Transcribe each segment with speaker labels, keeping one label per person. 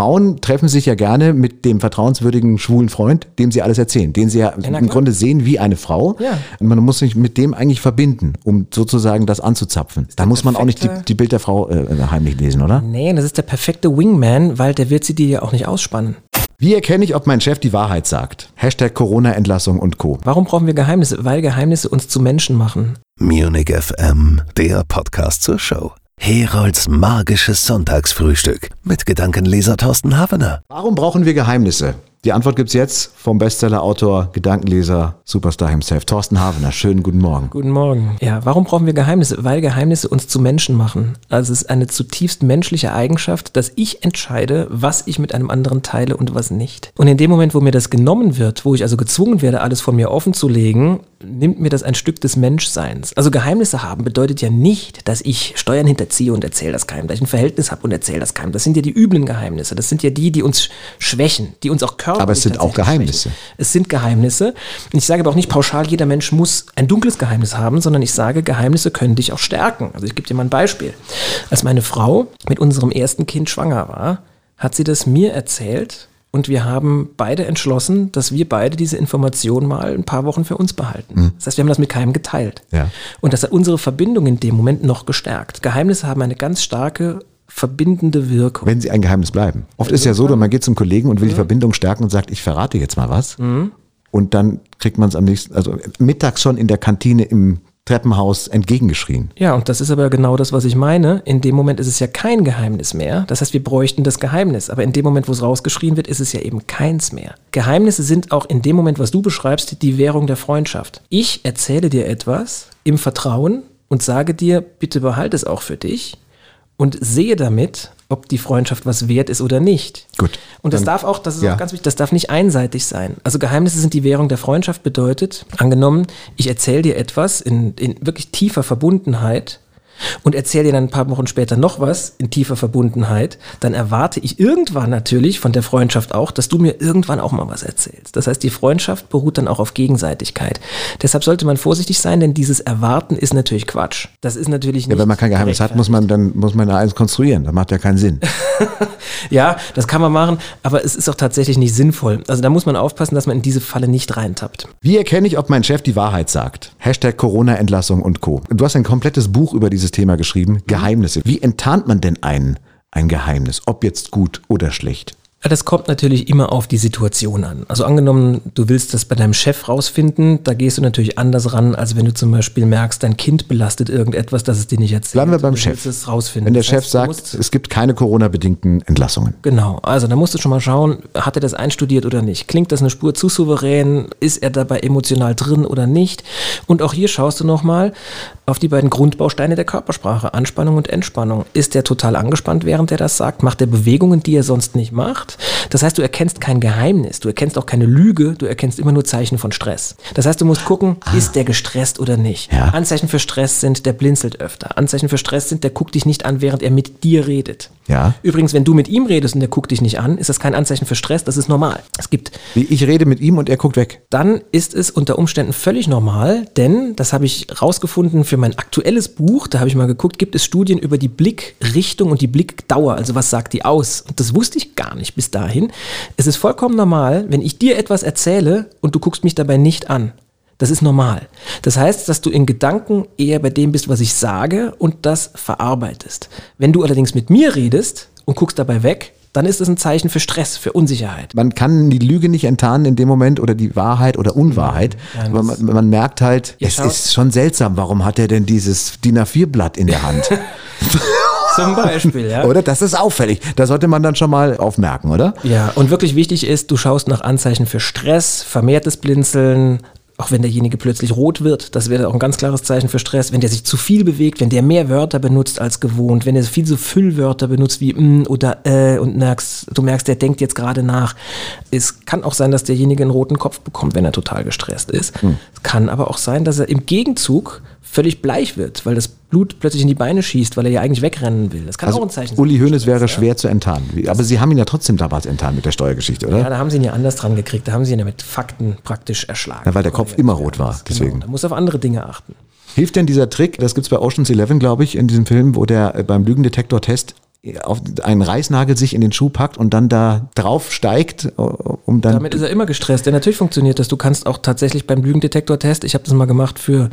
Speaker 1: Frauen treffen sich ja gerne mit dem vertrauenswürdigen schwulen Freund, dem sie alles erzählen, den sie ja,
Speaker 2: na
Speaker 1: im. Grunde sehen wie eine Frau.
Speaker 2: Ja.
Speaker 1: Und man muss sich mit dem eigentlich verbinden, um sozusagen das anzuzapfen. Da muss man auch nicht die, die Bild der Frau äh, heimlich lesen, oder?
Speaker 2: Nee, das ist der perfekte Wingman, weil der wird sie dir ja auch nicht ausspannen.
Speaker 1: Wie erkenne ich, ob mein Chef die Wahrheit sagt? Hashtag Corona-Entlassung und Co.
Speaker 2: Warum brauchen wir Geheimnisse? Weil Geheimnisse uns zu Menschen machen.
Speaker 3: Munich FM, der Podcast zur Show. Herolds magisches Sonntagsfrühstück mit Gedankenleser Thorsten Havener.
Speaker 1: Warum brauchen wir Geheimnisse? Die Antwort gibt's jetzt vom Bestseller-Autor, Gedankenleser, Superstar himself, Thorsten Havener. Schönen guten Morgen.
Speaker 2: Guten Morgen. Ja, warum brauchen wir Geheimnisse? Weil Geheimnisse uns zu Menschen machen. Also es ist eine zutiefst menschliche Eigenschaft, dass ich entscheide, was ich mit einem anderen teile und was nicht. Und in dem Moment, wo mir das genommen wird, wo ich also gezwungen werde, alles von mir offen zu legen, nimmt mir das ein Stück des Menschseins. Also Geheimnisse haben bedeutet ja nicht, dass ich Steuern hinterziehe und erzähle das keinem, dass ich ein Verhältnis habe und erzähle das keinem. Das sind ja die üblen Geheimnisse. Das sind ja die, die uns schwächen, die uns auch körperlich
Speaker 1: Aber es sind auch Geheimnisse.
Speaker 2: Es sind Geheimnisse. Und ich sage aber auch nicht pauschal, jeder Mensch muss ein dunkles Geheimnis haben, sondern ich sage, Geheimnisse können dich auch stärken. Also ich gebe dir mal ein Beispiel. Als meine Frau mit unserem ersten Kind schwanger war, hat sie das mir erzählt und wir haben beide entschlossen, dass wir beide diese Information mal ein paar Wochen für uns behalten. Das heißt, wir haben das mit keinem geteilt.
Speaker 1: Ja.
Speaker 2: Und das hat unsere Verbindung in dem Moment noch gestärkt. Geheimnisse haben eine ganz starke verbindende Wirkung.
Speaker 1: Wenn sie ein Geheimnis bleiben. Oft ist ja so, man geht zum Kollegen und will die Verbindung stärken und sagt, ich verrate jetzt mal was. Und dann kriegt man es am nächsten, also mittags schon in der Kantine im Treppenhaus entgegengeschrien.
Speaker 2: Ja, und das ist aber genau das, was ich meine. In dem Moment ist es ja kein Geheimnis mehr. Das heißt, wir bräuchten das Geheimnis. Aber in dem Moment, wo es rausgeschrien wird, ist es ja eben keins mehr. Geheimnisse sind auch in dem Moment, was du beschreibst, die Währung der Freundschaft. Ich erzähle dir etwas im Vertrauen und sage dir, bitte behalte es auch für dich und sehe damit, ob die Freundschaft was wert ist oder nicht.
Speaker 1: Gut.
Speaker 2: Und das
Speaker 1: Dann-
Speaker 2: darf auch, das ist
Speaker 1: ja.
Speaker 2: auch ganz wichtig, das darf nicht einseitig sein. Also Geheimnisse sind die Währung der Freundschaft bedeutet, angenommen, ich erzähle dir etwas in, in wirklich tiefer Verbundenheit und erzähle dir dann ein paar Wochen später noch was in tiefer Verbundenheit, dann erwarte ich irgendwann natürlich von der Freundschaft auch, dass du mir irgendwann auch mal was erzählst. Das heißt, die Freundschaft beruht dann auch auf Gegenseitigkeit. Deshalb sollte man vorsichtig sein, denn dieses Erwarten ist natürlich Quatsch. Das ist natürlich nicht
Speaker 1: Ja, wenn man kein Geheimnis hat, muss man dann muss man da eins konstruieren. Das macht ja keinen Sinn.
Speaker 2: Ja, das kann man machen, aber es ist auch tatsächlich nicht sinnvoll. Also da muss man aufpassen, dass man in diese Falle nicht reintappt.
Speaker 1: Wie erkenne ich, ob mein Chef die Wahrheit sagt? Hashtag Corona-Entlassung und Co. Du hast ein komplettes Buch über dieses Thema geschrieben, Geheimnisse. Wie enttarnt man denn ein, ein Geheimnis, ob jetzt gut oder schlecht?
Speaker 2: Das kommt natürlich immer auf die Situation an. Also angenommen, du willst das bei deinem Chef rausfinden, da gehst du natürlich anders ran, als wenn du zum Beispiel merkst, dein Kind belastet irgendetwas, das es dir nicht erzählt.
Speaker 1: Bleiben wir beim Chef.
Speaker 2: es rausfinden.
Speaker 1: Wenn der
Speaker 2: Das
Speaker 1: Chef
Speaker 2: heißt,
Speaker 1: sagt, es gibt keine Corona-bedingten Entlassungen.
Speaker 2: Genau, also da musst du schon mal schauen, hat er das einstudiert oder nicht? Klingt das eine Spur zu souverän? Ist er dabei emotional drin oder nicht? Und auch hier schaust du nochmal auf die beiden Grundbausteine der Körpersprache, Anspannung und Entspannung. Ist er total angespannt, während er das sagt? Macht er Bewegungen, die er sonst nicht macht? Das heißt, du erkennst kein Geheimnis, du erkennst auch keine Lüge, du erkennst immer nur Zeichen von Stress. Das heißt, du musst gucken, ist der gestresst oder nicht?
Speaker 1: Ja.
Speaker 2: Anzeichen für Stress sind, der blinzelt öfter. Anzeichen für Stress sind, der guckt dich nicht an, während er mit dir redet.
Speaker 1: Ja.
Speaker 2: Übrigens, wenn du mit ihm redest und der guckt dich nicht an, ist das kein Anzeichen für Stress, das ist normal. Es gibt,
Speaker 1: Ich rede mit ihm und er guckt weg.
Speaker 2: dann ist es unter Umständen völlig normal, denn das habe ich rausgefunden für mein aktuelles Buch, da habe ich mal geguckt, gibt es Studien über die Blickrichtung und die Blickdauer, also was sagt die aus? Und das wusste ich gar nicht bis dahin. Es ist vollkommen normal, wenn ich dir etwas erzähle und du guckst mich dabei nicht an. Das ist normal. Das heißt, dass du in Gedanken eher bei dem bist, was ich sage und das verarbeitest. Wenn du allerdings mit mir redest und guckst dabei weg, dann ist es ein Zeichen für Stress, für Unsicherheit.
Speaker 1: Man kann die Lüge nicht enttarnen in dem Moment oder die Wahrheit oder Unwahrheit.
Speaker 2: Ja,
Speaker 1: aber man, man merkt halt, es
Speaker 2: schaut-
Speaker 1: ist schon seltsam, warum hat er denn dieses DIN A4-Blatt in der Hand?
Speaker 2: Zum Beispiel, ja.
Speaker 1: Oder? Das ist auffällig. Da sollte man dann schon mal aufmerken, oder?
Speaker 2: Ja, und wirklich wichtig ist, du schaust nach Anzeichen für Stress, vermehrtes Blinzeln, auch wenn derjenige plötzlich rot wird, das wäre auch ein ganz klares Zeichen für Stress, wenn der sich zu viel bewegt, wenn der mehr Wörter benutzt als gewohnt, wenn er viel so Füllwörter benutzt wie mm oder äh und merkst, du merkst, der denkt jetzt gerade nach. Es kann auch sein, dass derjenige einen roten Kopf bekommt, wenn er total gestresst ist. Es kann aber auch sein, dass er im Gegenzug völlig bleich wird, weil das Blut plötzlich in die Beine schießt, weil er ja eigentlich wegrennen will. Das kann auch ein Zeichen sein.
Speaker 1: Also Uli Hoeneß wäre schwer zu enttarnen. Aber Sie haben ihn ja trotzdem damals enttarnt mit der Steuergeschichte, oder?
Speaker 2: Ja, da haben sie ihn ja anders dran gekriegt. Da haben sie ihn ja mit Fakten praktisch erschlagen.
Speaker 1: Ja, weil der Kopf immer rot war, deswegen.
Speaker 2: Genau, da muss auf andere Dinge achten.
Speaker 1: Hilft denn dieser Trick, das gibt's bei Ocean's Eleven, glaube ich, in diesem Film, wo der äh, beim Lügendetektor-Test auf einen Reißnagel sich in den Schuh packt und dann da drauf steigt, äh, um dann.
Speaker 2: Damit ist er immer gestresst. Denn natürlich funktioniert das. Du kannst auch tatsächlich beim Lügendetektor-Test, ich habe das mal gemacht für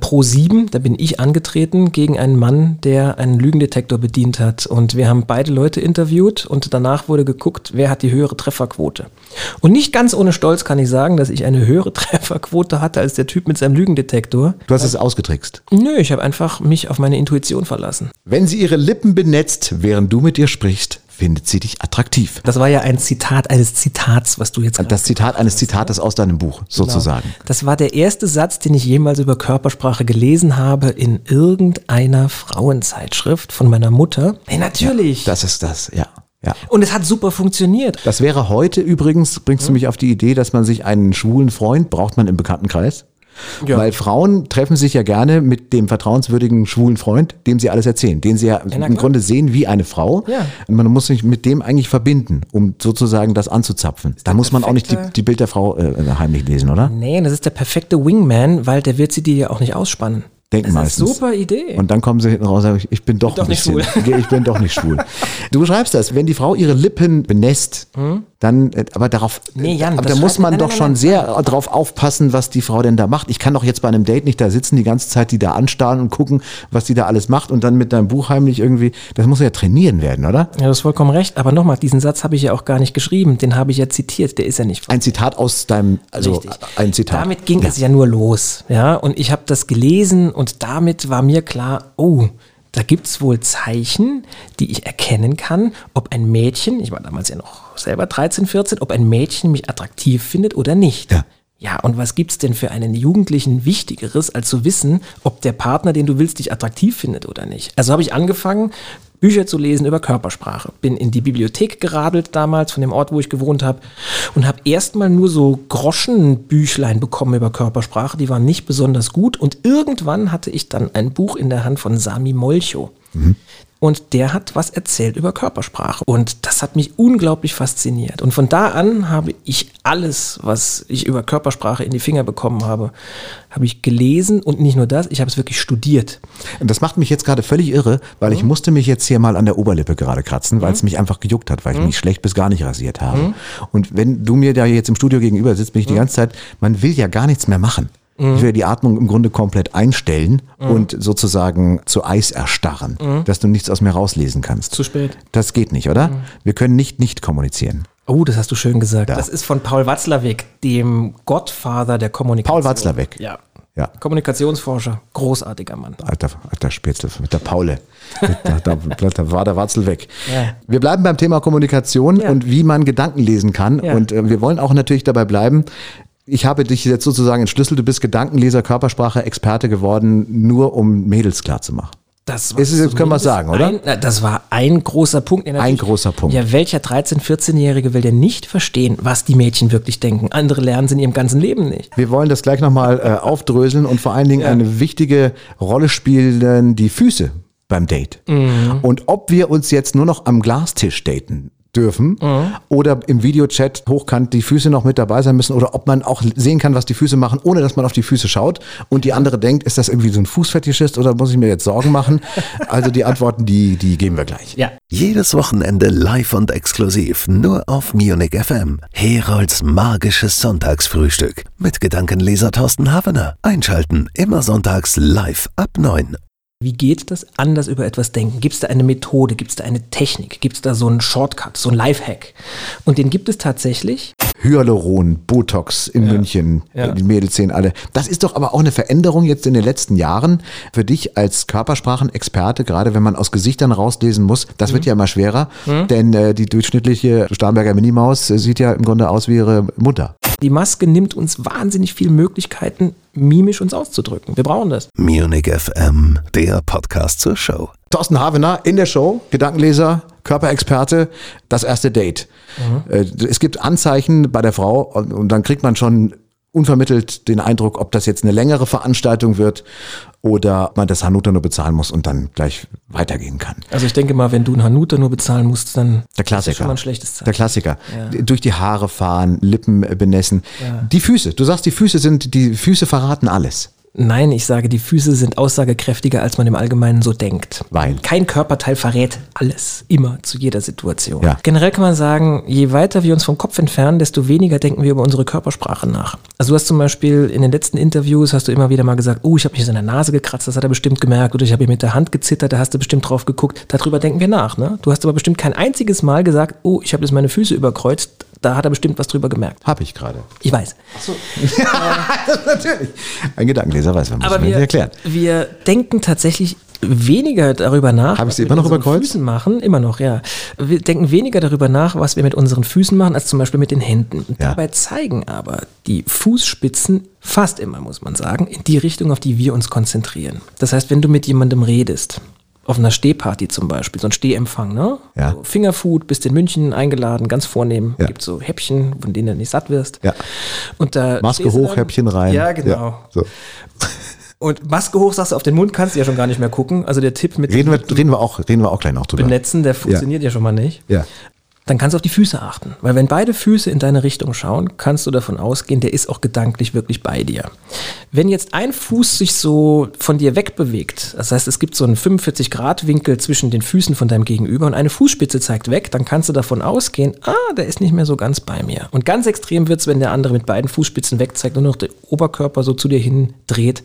Speaker 2: Pro 7, da bin ich angetreten gegen einen Mann, der einen Lügendetektor bedient hat. Und wir haben beide Leute interviewt und danach wurde geguckt, wer hat die höhere Trefferquote. Und nicht ganz ohne Stolz kann ich sagen, dass ich eine höhere Trefferquote hatte als der Typ mit seinem Lügendetektor.
Speaker 1: du hast es ausgetrickst.
Speaker 2: Nö, ich habe einfach mich auf meine Intuition verlassen.
Speaker 1: Wenn sie ihre Lippen benetzt, während du mit ihr sprichst, findet sie dich attraktiv.
Speaker 2: Das war ja ein Zitat eines Zitats, was du jetzt gerade
Speaker 1: Das Zitat eines Zitates aus deinem Buch, sozusagen.
Speaker 2: Das war der erste Satz, den ich jemals über Körpersprache gelesen habe in irgendeiner Frauenzeitschrift von meiner Mutter. Hey, natürlich.
Speaker 1: Das ist das, ja. Ja.
Speaker 2: Und es hat super funktioniert.
Speaker 1: Das wäre heute übrigens, bringst du mich auf die Idee, dass man sich einen schwulen Freund braucht man im Bekanntenkreis.
Speaker 2: Ja.
Speaker 1: Weil Frauen treffen sich ja gerne mit dem vertrauenswürdigen schwulen Freund, dem sie alles erzählen, den sie ja,
Speaker 2: na
Speaker 1: im. Grunde sehen wie eine Frau.
Speaker 2: Ja.
Speaker 1: Und man muss sich mit dem eigentlich verbinden, um sozusagen das anzuzapfen. Da muss man auch nicht die, die Bild der Frau äh, heimlich lesen, oder?
Speaker 2: Nee, das ist der perfekte Wingman, weil der wird sie dir ja auch nicht ausspannen.
Speaker 1: Denken
Speaker 2: das
Speaker 1: meistens.
Speaker 2: ist super Idee.
Speaker 1: Und dann kommen sie hinten raus und sagen, ich bin doch,
Speaker 2: doch
Speaker 1: ein
Speaker 2: nicht
Speaker 1: bisschen, ich bin doch nicht schwul. Du beschreibst das, wenn die Frau ihre Lippen benässt, dann, äh, aber darauf,
Speaker 2: Hm? Nee, Jan,
Speaker 1: aber da muss man
Speaker 2: nein,
Speaker 1: doch
Speaker 2: nein,
Speaker 1: schon
Speaker 2: nein,
Speaker 1: sehr darauf aufpassen, was die Frau denn da macht. Ich kann doch jetzt bei einem Date nicht da sitzen, die ganze Zeit die da anstarren und gucken, was die da alles macht und dann mit deinem Buch heimlich irgendwie, das muss ja trainieren werden, oder?
Speaker 2: ja, du hast vollkommen recht. Aber nochmal, diesen Satz habe ich ja auch gar nicht geschrieben. Den habe ich ja zitiert. Der ist ja nicht
Speaker 1: Ein Zitat aus deinem, also
Speaker 2: Richtig.
Speaker 1: ein Zitat.
Speaker 2: Damit ging es ja nur los. Ja, und ich habe das gelesen und damit war mir klar, oh, da gibt es wohl Zeichen, die ich erkennen kann, ob ein Mädchen, ich war damals ja noch selber 13, 14, ob ein Mädchen mich attraktiv findet oder nicht.
Speaker 1: Ja.
Speaker 2: Ja, und was gibt's denn für einen Jugendlichen Wichtigeres, als zu wissen, ob der Partner, den du willst, dich attraktiv findet oder nicht? Also habe ich angefangen, Bücher zu lesen über Körpersprache. Bin in die Bibliothek geradelt damals, von dem Ort, wo ich gewohnt habe, und habe erstmal nur so Groschenbüchlein bekommen über Körpersprache. Die waren nicht besonders gut. Und irgendwann hatte ich dann ein Buch in der Hand von Sami Molcho. Und der hat was erzählt über Körpersprache. Und das hat mich unglaublich fasziniert. Und von da an habe ich alles, was ich über Körpersprache in die Finger bekommen habe, habe ich gelesen. Und nicht nur das, ich habe es wirklich studiert.
Speaker 1: Und das macht mich jetzt gerade völlig irre, weil ich musste mich jetzt hier mal an der Oberlippe gerade kratzen, weil es mich einfach gejuckt hat, weil ich mich schlecht bis gar nicht rasiert habe. Und wenn du mir da jetzt im Studio gegenüber sitzt, bin ich die ganze Zeit, man will ja gar nichts mehr machen. Ich will die Atmung im Grunde komplett einstellen und sozusagen zu Eis erstarren, dass du nichts aus mir rauslesen kannst.
Speaker 2: Zu spät.
Speaker 1: Das geht nicht, oder? Wir können nicht nicht kommunizieren.
Speaker 2: Oh, das hast du schön gesagt.
Speaker 1: Ja.
Speaker 2: Das ist von Paul Watzlawick, dem Gottvater der Kommunikation.
Speaker 1: Paul Watzlawick.
Speaker 2: Ja.
Speaker 1: Ja.
Speaker 2: Kommunikationsforscher. Großartiger Mann.
Speaker 1: Alter, alter Spätzle mit der Paule. da, da, da war der Watzel weg.
Speaker 2: Ja.
Speaker 1: Wir bleiben beim Thema Kommunikation
Speaker 2: Ja.
Speaker 1: und wie man Gedanken lesen kann. Und äh, wir wollen auch natürlich dabei bleiben. Ich habe dich jetzt sozusagen entschlüsselt, du bist Gedankenleser, Körpersprache, Experte geworden, nur um Mädels klar zu machen.
Speaker 2: Das
Speaker 1: Ist es- jetzt können wir sagen, oder?
Speaker 2: Ein, na, das war ein großer Punkt. Ja.
Speaker 1: Ein großer Punkt.
Speaker 2: Ja, welcher 13-, 14-Jährige will denn nicht verstehen, was die Mädchen wirklich denken? Andere lernen es in ihrem ganzen Leben nicht.
Speaker 1: Wir wollen das gleich nochmal äh, aufdröseln und vor allen Dingen eine wichtige Rolle spielen, die Füße beim Date.
Speaker 2: Mhm.
Speaker 1: Und ob wir uns jetzt nur noch am Glastisch daten dürfen
Speaker 2: Mhm.
Speaker 1: oder im Videochat hochkant die Füße noch mit dabei sein müssen oder ob man auch sehen kann, was die Füße machen, ohne dass man auf die Füße schaut und die andere denkt, ist das irgendwie so ein Fußfetischist oder muss ich mir jetzt Sorgen machen? Also die Antworten, die, die geben wir gleich.
Speaker 2: Ja.
Speaker 3: Jedes Wochenende live und exklusiv nur auf Munich FM. Herolds magisches Sonntagsfrühstück mit Gedankenleser Thorsten Havener. Einschalten immer sonntags live ab 9.
Speaker 2: Wie geht das anders über etwas denken? Gibt es da eine Methode? Gibt es da eine Technik? Gibt es da so einen Shortcut, so einen Lifehack? Und den gibt es tatsächlich.
Speaker 1: Hyaluron, Botox in München,
Speaker 2: Ja.
Speaker 1: die Mädels sehen alle. Das ist doch aber auch eine Veränderung jetzt in den letzten Jahren für dich als Körpersprachenexperte, gerade wenn man aus Gesichtern rauslesen muss. Das
Speaker 2: Mhm.
Speaker 1: wird ja immer schwerer, denn äh, die durchschnittliche Starnberger Minimaus äh, sieht ja im Grunde aus wie ihre Mutter.
Speaker 2: Die Maske nimmt uns wahnsinnig viele Möglichkeiten, mimisch uns auszudrücken. Wir brauchen das.
Speaker 3: Munich FM, der Podcast zur Show.
Speaker 1: Thorsten Havener in der Show, Gedankenleser, Körperexperte, das erste Date. Äh, Es gibt Anzeichen bei der Frau und, und dann kriegt man schon unvermittelt den Eindruck, ob das jetzt eine längere Veranstaltung wird oder ob man das Hanuta nur bezahlen muss und dann gleich weitergehen kann.
Speaker 2: Also ich denke mal, wenn du einen Hanuta nur bezahlen musst, dann
Speaker 1: Der
Speaker 2: ist das
Speaker 1: Klassiker.
Speaker 2: schon mal ein schlechtes Zeichen.
Speaker 1: Der Klassiker.
Speaker 2: Ja.
Speaker 1: Durch die Haare fahren, Lippen benässen.
Speaker 2: Ja.
Speaker 1: Die Füße. Du sagst, die Füße sind, die Füße verraten alles.
Speaker 2: Nein, ich sage, die Füße sind aussagekräftiger, als man im Allgemeinen so denkt.
Speaker 1: Weil?
Speaker 2: Kein Körperteil verrät alles, immer, zu jeder Situation.
Speaker 1: Ja.
Speaker 2: Generell kann man sagen, je weiter wir uns vom Kopf entfernen, desto weniger denken wir über unsere Körpersprache nach. Also du hast zum Beispiel in den letzten Interviews, hast du immer wieder mal gesagt, oh, ich habe mich in der Nase gekratzt, das hat er bestimmt gemerkt, oder ich habe hier mit der Hand gezittert, da hast du bestimmt drauf geguckt. Darüber denken wir nach. Ne? Du hast aber bestimmt kein einziges Mal gesagt, oh, ich habe jetzt meine Füße überkreuzt, da hat er bestimmt was drüber gemerkt.
Speaker 1: Habe ich gerade.
Speaker 2: Ich weiß.
Speaker 1: Natürlich. Ein Gedankenleser weiß, man muss
Speaker 2: Aber
Speaker 1: mir
Speaker 2: wir, denken tatsächlich weniger darüber nach.
Speaker 1: Haben
Speaker 2: was
Speaker 1: Sie
Speaker 2: wir
Speaker 1: immer
Speaker 2: mit
Speaker 1: noch
Speaker 2: unseren? Füßen machen, immer noch, ja. Wir denken weniger darüber nach, was wir mit unseren Füßen machen, als zum Beispiel mit den Händen.
Speaker 1: Ja.
Speaker 2: Dabei zeigen aber die Fußspitzen fast immer, muss man sagen, in die Richtung, auf die wir uns konzentrieren. Das heißt, wenn du mit jemandem redest, auf einer Stehparty zum Beispiel, so ein Stehempfang, ne?
Speaker 1: Ja.
Speaker 2: So Fingerfood, bist in München eingeladen, ganz vornehm.
Speaker 1: Ja.
Speaker 2: Gibt so Häppchen, von denen du nicht satt wirst.
Speaker 1: Ja.
Speaker 2: Und da
Speaker 1: Maske hoch,
Speaker 2: dann-
Speaker 1: Häppchen rein.
Speaker 2: Ja, genau.
Speaker 1: Ja, so.
Speaker 2: Und Maske hoch, sagst du, auf den Mund kannst du ja schon gar nicht mehr gucken. Also der Tipp mit
Speaker 1: Reden wir, reden, wir auch, reden wir auch gleich noch drüber.
Speaker 2: Benetzen, der funktioniert ja. schon mal nicht.
Speaker 1: Ja.
Speaker 2: Dann kannst du auf die Füße achten. Weil wenn beide Füße in deine Richtung schauen, kannst du davon ausgehen, der ist auch gedanklich wirklich bei dir. Wenn jetzt ein Fuß sich so von dir wegbewegt, das heißt, es gibt so einen 45-Grad-Winkel zwischen den Füßen von deinem Gegenüber und eine Fußspitze zeigt weg, dann kannst du davon ausgehen, ah, der ist nicht mehr so ganz bei mir. Und ganz extrem wird's, wenn der andere mit beiden Fußspitzen wegzeigt und nur noch der Oberkörper so zu dir hin dreht,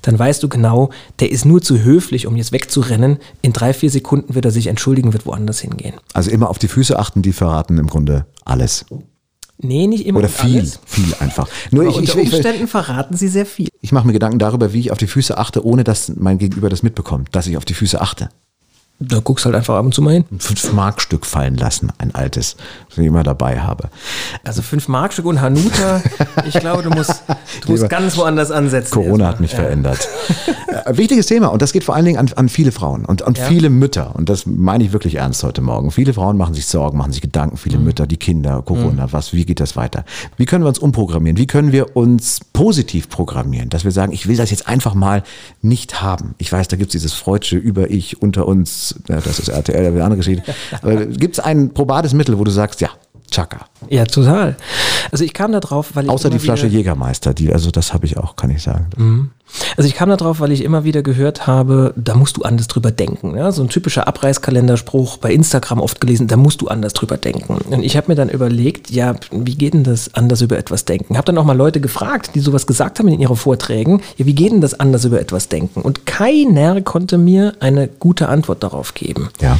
Speaker 2: dann weißt du genau, der ist nur zu höflich, um jetzt wegzurennen. In drei, vier Sekunden wird er sich entschuldigen, wird woanders hingehen.
Speaker 1: Also immer auf die Füße achten, die verraten im Grunde alles.
Speaker 2: Nee, nicht immer
Speaker 1: Oder viel,
Speaker 2: alles.
Speaker 1: viel einfach. Nur
Speaker 2: Aber
Speaker 1: ich, ich,
Speaker 2: unter
Speaker 1: ich,
Speaker 2: Umständen verraten sie sehr viel.
Speaker 1: ich mache mir Gedanken darüber, wie ich auf die Füße achte, ohne dass mein Gegenüber das mitbekommt, dass ich auf die Füße achte.
Speaker 2: Da guckst halt einfach ab und zu mal hin.
Speaker 1: Ein 5-Mark-Stück fallen lassen, ein altes, das ich immer dabei habe.
Speaker 2: Also 5 Markstück und Hanuta, ich glaube, du musst, du musst ganz woanders ansetzen.
Speaker 1: Corona hat mich
Speaker 2: Ja.
Speaker 1: verändert. Äh, Wichtiges Thema und das geht vor allen Dingen an, an viele Frauen und an viele Mütter und das meine ich wirklich ernst heute Morgen. Viele Frauen machen sich Sorgen, machen sich Gedanken,
Speaker 2: Mhm.
Speaker 1: viele Mütter, die Kinder, Corona, was, wie geht das weiter? Wie können wir uns umprogrammieren? Wie können wir uns positiv programmieren, dass wir sagen, ich will das jetzt einfach mal nicht haben. Ich weiß, da gibt es dieses Freudsche über ich unter uns, ja, das ist RTL, ist eine andere Geschichte. Aber gibt es ein probates Mittel, wo du sagst, ja, Chaka.
Speaker 2: Ja, total. Also ich kam da drauf, weil ich
Speaker 1: Außer die Flasche Jägermeister, die, also das habe ich auch, kann ich sagen.
Speaker 2: Also ich kam da drauf, weil ich immer wieder gehört habe, da musst du anders drüber denken. Ja? So ein typischer Abreißkalenderspruch bei Instagram oft gelesen, da musst du anders drüber denken. Und ich habe mir dann überlegt, ja, wie geht denn das anders über etwas denken? Habe dann auch mal Leute gefragt, die sowas gesagt haben in ihren Vorträgen, ja, wie geht denn das anders über etwas denken? Und keiner konnte mir eine gute Antwort darauf geben.
Speaker 1: Ja.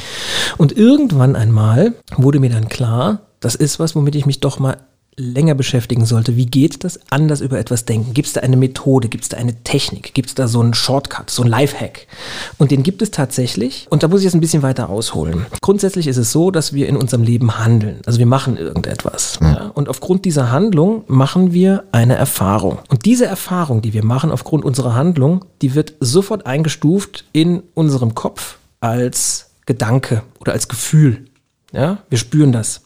Speaker 2: Und irgendwann einmal wurde mir dann klar, das ist was, womit ich mich doch mal länger beschäftigen sollte. Wie geht das anders über etwas denken? Gibt es da eine Methode? Gibt es da eine Technik? Gibt es da so einen Shortcut, so einen Lifehack? Und den gibt es tatsächlich. Und da muss ich jetzt ein bisschen weiter ausholen. Grundsätzlich ist es so, dass wir in unserem Leben handeln. Also wir machen irgendetwas. Ja? Und aufgrund dieser Handlung machen wir eine Erfahrung. Und diese Erfahrung, die wir machen aufgrund unserer Handlung, die wird sofort eingestuft in unserem Kopf als Gedanke oder als Gefühl. Ja, wir spüren das.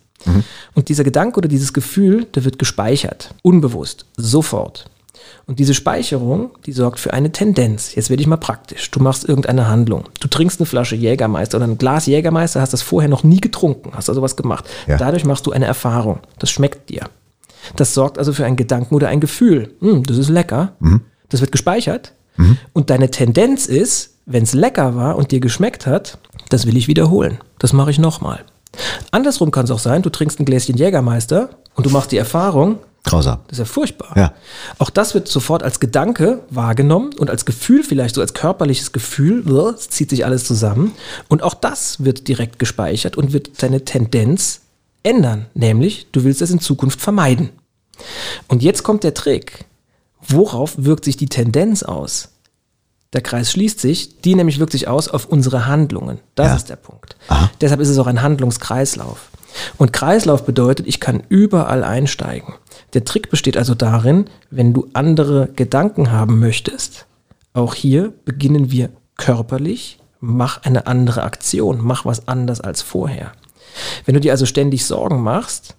Speaker 2: Und dieser Gedanke oder dieses Gefühl, der wird gespeichert, unbewusst, sofort. Und diese Speicherung, die sorgt für eine Tendenz. Jetzt werde ich mal praktisch. Du machst irgendeine Handlung. Du trinkst eine Flasche Jägermeister oder ein Glas Jägermeister, hast das vorher noch nie getrunken, hast also was gemacht.
Speaker 1: Ja.
Speaker 2: Dadurch machst du eine Erfahrung. Das schmeckt dir. Das sorgt also für einen Gedanken oder ein Gefühl. Hm, das ist lecker. Das wird gespeichert. Und deine Tendenz ist, wenn es lecker war und dir geschmeckt hat, das will ich wiederholen. Das mache ich nochmal. Andersrum kann es auch sein, du trinkst ein Gläschen Jägermeister und du machst die Erfahrung,
Speaker 1: Grausam.
Speaker 2: das ist ja furchtbar.
Speaker 1: Ja.
Speaker 2: Auch das wird sofort als Gedanke wahrgenommen und als Gefühl vielleicht, so als körperliches Gefühl, es zieht sich alles zusammen. Und auch das wird direkt gespeichert und wird deine Tendenz ändern. Nämlich, du willst es in Zukunft vermeiden. Und jetzt kommt der Trick. Worauf wirkt sich die Tendenz aus? Der Kreis schließt sich, die nämlich wirkt sich aus auf unsere Handlungen. Das
Speaker 1: Ja.
Speaker 2: ist der Punkt. Deshalb ist es auch ein Handlungskreislauf. Und Kreislauf bedeutet, ich kann überall einsteigen. Der Trick besteht also darin, wenn du andere Gedanken haben möchtest, auch hier beginnen wir körperlich, mach eine andere Aktion, mach was anders als vorher. Wenn du dir also ständig Sorgen machst,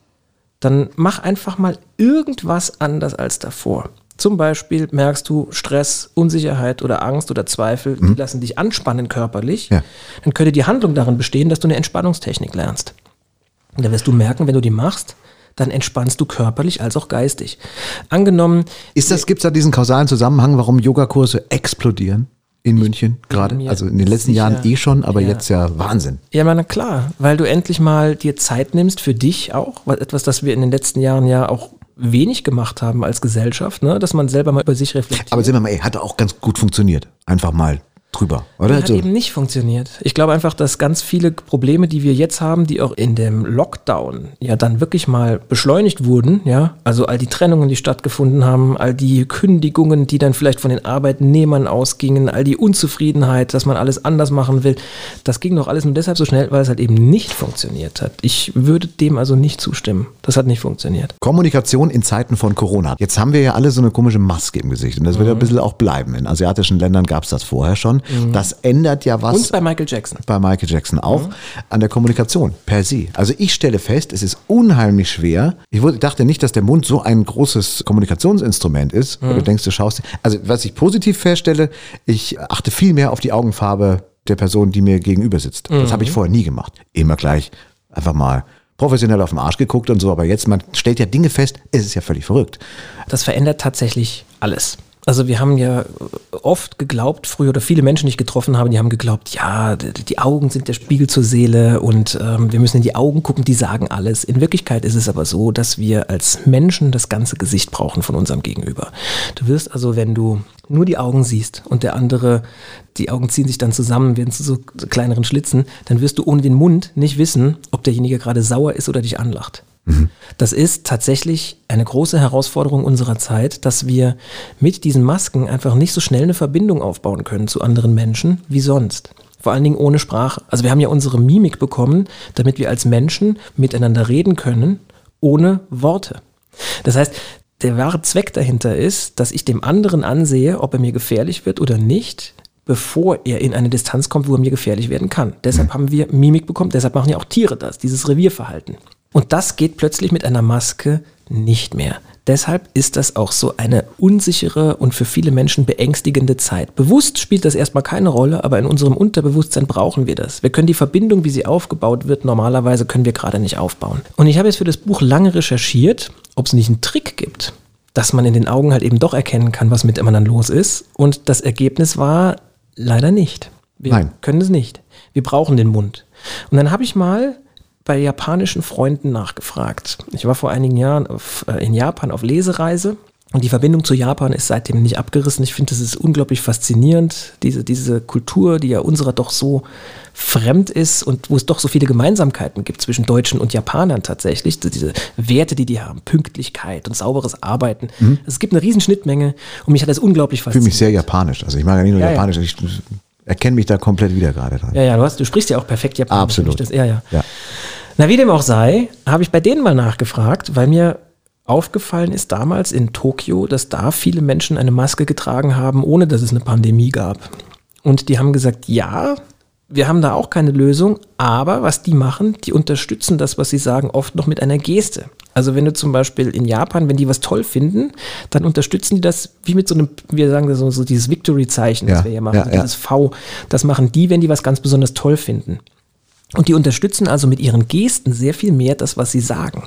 Speaker 2: dann mach einfach mal irgendwas anders als davor. Zum Beispiel merkst du Stress, Unsicherheit oder Angst oder Zweifel, die lassen dich anspannen körperlich.
Speaker 1: Ja.
Speaker 2: Dann könnte die Handlung darin bestehen, dass du eine Entspannungstechnik lernst. Und da wirst du merken, wenn du die machst, dann entspannst du körperlich als auch geistig. Angenommen.
Speaker 1: Ist das, gibt es da diesen kausalen Zusammenhang, warum Yogakurse explodieren? In München gerade, also in den letzten
Speaker 2: sicher.
Speaker 1: Jahren eh schon, aber
Speaker 2: Ja.
Speaker 1: jetzt ja Wahnsinn.
Speaker 2: Ja, na klar, weil du endlich mal dir Zeit nimmst für dich auch, etwas, das wir in den letzten Jahren ja auch wenig gemacht haben als Gesellschaft, ne? dass man selber mal über sich reflektiert.
Speaker 1: Aber sind wir mal, ey, hat auch ganz gut funktioniert. Einfach mal drüber, oder?
Speaker 2: hat
Speaker 1: So.
Speaker 2: eben nicht funktioniert. Ich glaube einfach, dass ganz viele Probleme, die wir jetzt haben, die auch in dem Lockdown ja dann wirklich mal beschleunigt wurden, ja, also all die Trennungen, die stattgefunden haben, all die Kündigungen, die dann vielleicht von den Arbeitnehmern ausgingen, all die Unzufriedenheit, dass man alles anders machen will, das ging doch alles nur deshalb so schnell, weil es halt eben nicht funktioniert hat. Ich würde dem also nicht zustimmen. Das hat nicht funktioniert.
Speaker 1: Kommunikation in Zeiten von Corona. Jetzt haben wir ja alle so eine komische Maske im Gesicht und das
Speaker 2: Mhm.
Speaker 1: wird ein bisschen auch bleiben. In asiatischen Ländern gab es das vorher schon. Das ändert ja was.
Speaker 2: Und bei Michael Jackson.
Speaker 1: bei Michael Jackson auch,
Speaker 2: Mhm.
Speaker 1: an der Kommunikation per se. Also ich stelle fest, es ist unheimlich schwer. Ich dachte nicht, dass der Mund so ein großes Kommunikationsinstrument ist.
Speaker 2: Mhm.
Speaker 1: Weil du denkst, du schaust. Also was ich positiv feststelle, ich achte viel mehr auf die Augenfarbe der Person, die mir gegenüber sitzt. Das
Speaker 2: Mhm.
Speaker 1: habe ich vorher nie gemacht. Immer gleich einfach mal professionell auf den Arsch geguckt und so. Aber jetzt, man stellt ja Dinge fest, es ist ja völlig verrückt.
Speaker 2: Das verändert tatsächlich alles. Also wir haben ja oft geglaubt, früher oder viele Menschen, die ich getroffen habe, die haben geglaubt, ja, die Augen sind der Spiegel zur Seele und ähm, wir müssen in die Augen gucken, die sagen alles. In Wirklichkeit ist es aber so, dass wir als Menschen das ganze Gesicht brauchen von unserem Gegenüber. Du wirst also, wenn du nur die Augen siehst und der andere, die Augen ziehen sich dann zusammen, werden zu so kleineren Schlitzen, dann wirst du ohne den Mund nicht wissen, ob derjenige gerade sauer ist oder dich anlacht. Das ist tatsächlich eine große Herausforderung unserer Zeit, dass wir mit diesen Masken einfach nicht so schnell eine Verbindung aufbauen können zu anderen Menschen wie sonst. Vor allen Dingen ohne Sprache. Also wir haben ja unsere Mimik bekommen, damit wir als Menschen miteinander reden können, ohne Worte. Das heißt, der wahre Zweck dahinter ist, dass ich dem anderen ansehe, ob er mir gefährlich wird oder nicht, bevor er in eine Distanz kommt, wo er mir gefährlich werden kann. Deshalb haben wir Mimik bekommen, deshalb machen ja auch Tiere das, dieses Revierverhalten. Und das geht plötzlich mit einer Maske nicht mehr. Deshalb ist das auch so eine unsichere und für viele Menschen beängstigende Zeit. Bewusst spielt das erstmal keine Rolle, aber in unserem Unterbewusstsein brauchen wir das. Wir können die Verbindung, wie sie aufgebaut wird, normalerweise können wir gerade nicht aufbauen. Und ich habe jetzt für das Buch lange recherchiert, ob es nicht einen Trick gibt, dass man in den Augen halt eben doch erkennen kann, was mit dem anderen los ist. Und das Ergebnis war leider nicht. Wir
Speaker 1: Nein.
Speaker 2: können es nicht. Wir brauchen den Mund. Und dann habe ich mal bei japanischen Freunden nachgefragt. Ich war vor einigen Jahren auf, äh, in Japan auf Lesereise und die Verbindung zu Japan ist seitdem nicht abgerissen. Ich finde, das ist unglaublich faszinierend, diese, diese Kultur, die ja unserer doch so fremd ist und wo es doch so viele Gemeinsamkeiten gibt zwischen Deutschen und Japanern tatsächlich. Diese Werte, die die haben, Pünktlichkeit und sauberes Arbeiten. Es gibt eine riesen Schnittmenge und mich hat das unglaublich
Speaker 1: Ich fühle mich
Speaker 2: fasziniert.
Speaker 1: sehr japanisch. Also ich mag ja nicht nur
Speaker 2: Ja, ja.
Speaker 1: japanisch, ich erkenne mich da komplett wieder gerade dran.
Speaker 2: Ja, ja, du, hast, du sprichst ja auch perfekt Japanisch.
Speaker 1: Absolut.
Speaker 2: Das, ja, ja.
Speaker 1: Ja.
Speaker 2: Na, wie dem auch sei, habe ich bei denen mal nachgefragt, weil mir aufgefallen ist damals in Tokio, dass da viele Menschen eine Maske getragen haben, ohne dass es eine Pandemie gab. Und die haben gesagt, ja, wir haben da auch keine Lösung, aber was die machen, die unterstützen das, was sie sagen, oft noch mit einer Geste. Also wenn du zum Beispiel in Japan, wenn die was toll finden, dann unterstützen die das wie mit so einem, wir sagen das so, so dieses Victory-Zeichen, das
Speaker 1: Ja,
Speaker 2: wir hier machen,
Speaker 1: ja, ja.
Speaker 2: dieses V, das machen die, wenn die was ganz besonders toll finden. Und die unterstützen also mit ihren Gesten sehr viel mehr das, was sie sagen.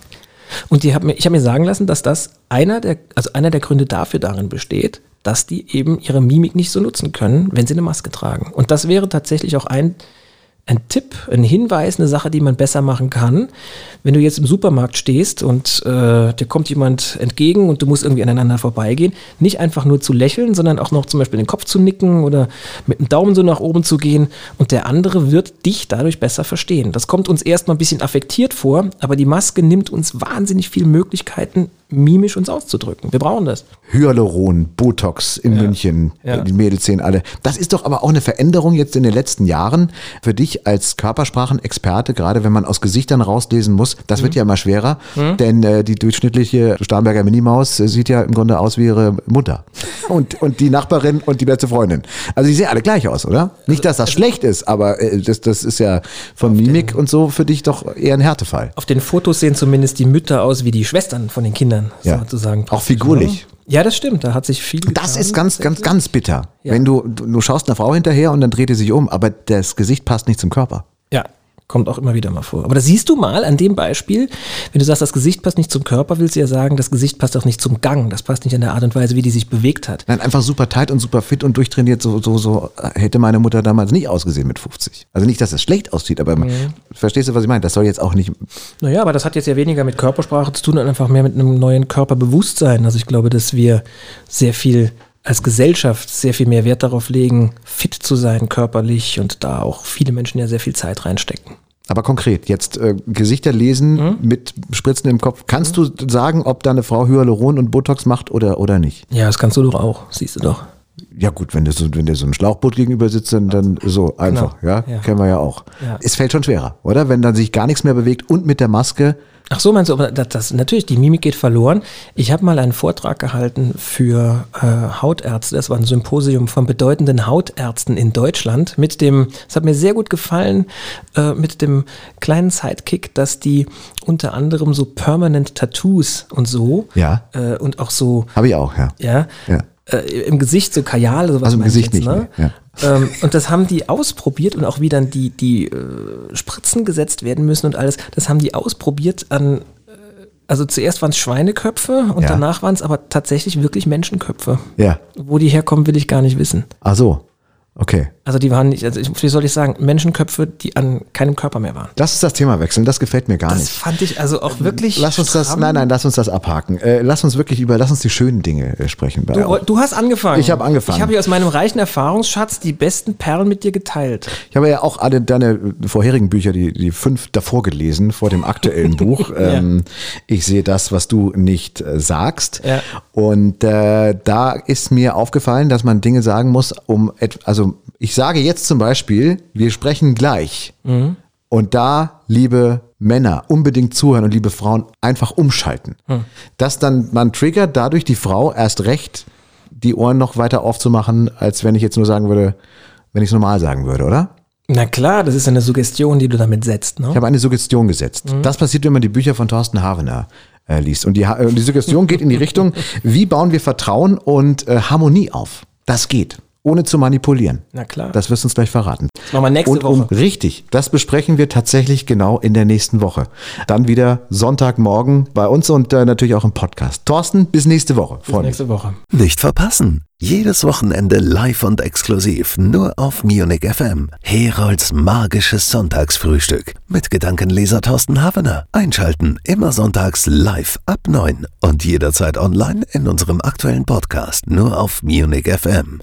Speaker 2: Und die haben mir, ich habe mir sagen lassen, dass das einer der, also einer der Gründe dafür darin besteht, dass die eben ihre Mimik nicht so nutzen können, wenn sie eine Maske tragen. Und das wäre tatsächlich auch ein, ein Tipp, ein Hinweis, eine Sache, die man besser machen kann. Wenn du jetzt im Supermarkt stehst und äh, dir kommt jemand entgegen und du musst irgendwie aneinander vorbeigehen, nicht einfach nur zu lächeln, sondern auch noch zum Beispiel den Kopf zu nicken oder mit dem Daumen so nach oben zu gehen und der andere wird dich dadurch besser verstehen. Das kommt uns erstmal ein bisschen affektiert vor, aber die Maske nimmt uns wahnsinnig viele Möglichkeiten, mimisch uns auszudrücken. Wir brauchen das.
Speaker 1: Hyaluron, Botox in München,
Speaker 2: Ja.
Speaker 1: die Mädels sehen alle. Das ist doch aber auch eine Veränderung jetzt in den letzten Jahren für dich als Körpersprachenexperte, gerade wenn man aus Gesichtern rauslesen muss. Das
Speaker 2: Mhm.
Speaker 1: wird ja immer schwerer, denn äh, die durchschnittliche Starnberger Minimaus äh, sieht ja im Grunde aus wie ihre Mutter und, und die Nachbarin und die beste Freundin. Also die sehen alle gleich aus, oder? Nicht, dass das schlecht ist, aber äh, das, das ist ja von Mimik und so für dich doch eher ein Härtefall.
Speaker 2: Auf den Fotos sehen zumindest die Mütter aus wie die Schwestern von den Kindern,
Speaker 1: Ja.
Speaker 2: sozusagen.
Speaker 1: Auch figurlich.
Speaker 2: Ja, das stimmt. Da hat sich viel.
Speaker 1: Das
Speaker 2: getan,
Speaker 1: ist ganz, ganz, ganz bitter.
Speaker 2: Ja.
Speaker 1: Wenn du, du, du schaust einer Frau hinterher und dann dreht sie sich um, aber das Gesicht passt nicht zum Körper.
Speaker 2: Ja. Kommt auch immer wieder mal vor. Aber da siehst du mal an dem Beispiel, wenn du sagst, das Gesicht passt nicht zum Körper, willst du ja sagen, das Gesicht passt auch nicht zum Gang. Das passt nicht an der Art und Weise, wie die sich bewegt hat.
Speaker 1: Nein, einfach super tight und super fit und durchtrainiert. So, so, so hätte meine Mutter damals nicht ausgesehen mit 50. Also nicht, dass es schlecht aussieht, aber mhm. verstehst du, was ich meine? Das soll jetzt auch nicht.
Speaker 2: Naja, aber das hat jetzt ja weniger mit Körpersprache zu tun und einfach mehr mit einem neuen Körperbewusstsein. Also ich glaube, dass wir sehr viel als Gesellschaft sehr viel mehr Wert darauf legen, fit zu sein körperlich und da auch viele Menschen ja sehr viel Zeit reinstecken.
Speaker 1: Aber konkret, jetzt äh, Gesichter lesen mhm. mit Spritzen im Kopf. Kannst mhm. du sagen, ob deine Frau Hyaluron und Botox macht oder, oder nicht?
Speaker 2: Ja, das kannst du doch auch, siehst du doch.
Speaker 1: Ja gut, wenn du so, wenn dir so ein Schlauchboot gegenüber sitzt, dann, dann so einfach, genau. ja? ja? kennen wir ja auch. Ja. Es fällt schon schwerer, oder? Wenn dann sich gar nichts mehr bewegt und mit der Maske
Speaker 2: Ach so, meinst du, aber das, das, natürlich, die Mimik geht verloren. Ich habe mal einen Vortrag gehalten für äh, Hautärzte. Das war ein Symposium von bedeutenden Hautärzten in Deutschland mit dem, es hat mir sehr gut gefallen, äh, mit dem kleinen Sidekick, dass die unter anderem so Permanent Tattoos und so
Speaker 1: ja.
Speaker 2: Äh, und auch so.
Speaker 1: Habe ich auch, ja.
Speaker 2: Ja. ja. Äh, im Gesicht so Kajal, sowas.
Speaker 1: Also im Gesicht jetzt, nicht. Ne? Mehr, ja.
Speaker 2: Ähm, und das haben die ausprobiert und auch wie dann die, die äh, Spritzen gesetzt werden müssen und alles, das haben die ausprobiert an, äh, also zuerst waren es Schweineköpfe und ja. danach waren es aber tatsächlich wirklich Menschenköpfe.
Speaker 1: Ja.
Speaker 2: Wo die herkommen, will ich gar nicht wissen.
Speaker 1: Ach so. Okay.
Speaker 2: Also die waren nicht, also wie soll ich sagen, Menschenköpfe, die an keinem Körper mehr waren.
Speaker 1: Lass uns das Thema wechseln, das gefällt mir gar
Speaker 2: das
Speaker 1: nicht.
Speaker 2: Das fand ich also auch wirklich.
Speaker 1: Lass uns das, nein, nein, lass uns das abhaken. Äh, lass uns wirklich über, lass uns die schönen Dinge äh, sprechen.
Speaker 2: Du, du, hast angefangen.
Speaker 1: Ich habe angefangen.
Speaker 2: Ich habe hier aus meinem reichen Erfahrungsschatz die besten Perlen mit dir geteilt.
Speaker 1: Ich habe ja auch alle deine vorherigen Bücher, die, die fünf davor gelesen, vor dem aktuellen Buch. Ähm, ja. Ich sehe das, was du nicht äh, sagst. Ja. Und äh, da ist mir aufgefallen, dass man Dinge sagen muss, um, also ich sage jetzt zum Beispiel, wir sprechen gleich. Mhm. Und da, liebe Männer, unbedingt zuhören und liebe Frauen, einfach umschalten. Mhm. Dass dann man triggert, dadurch die Frau erst recht die Ohren noch weiter aufzumachen, als wenn ich jetzt nur sagen würde, wenn ich es normal sagen würde, oder?
Speaker 2: Na klar, das ist eine Suggestion, die du damit setzt. Ne?
Speaker 1: Ich habe eine Suggestion gesetzt. Mhm. Das passiert, wenn man die Bücher von Thorsten Havener äh, liest. Und die, äh, die Suggestion geht in die Richtung, wie bauen wir Vertrauen und äh, Harmonie auf? Das geht ohne zu manipulieren.
Speaker 2: Na klar.
Speaker 1: Das wirst du uns gleich verraten.
Speaker 2: Das machen wir nächste
Speaker 1: und
Speaker 2: um,
Speaker 1: Woche. Richtig, das besprechen wir tatsächlich genau in der nächsten Woche. Dann wieder Sonntagmorgen bei uns und äh, natürlich auch im Podcast. Thorsten, bis nächste Woche.
Speaker 2: Bis nächste Woche.
Speaker 3: Nicht verpassen. Jedes Wochenende live und exklusiv nur auf Munich FM. Herolds magisches Sonntagsfrühstück mit Gedankenleser Thorsten Havener. Einschalten immer sonntags live ab 9 und jederzeit online in unserem aktuellen Podcast nur auf Munich FM.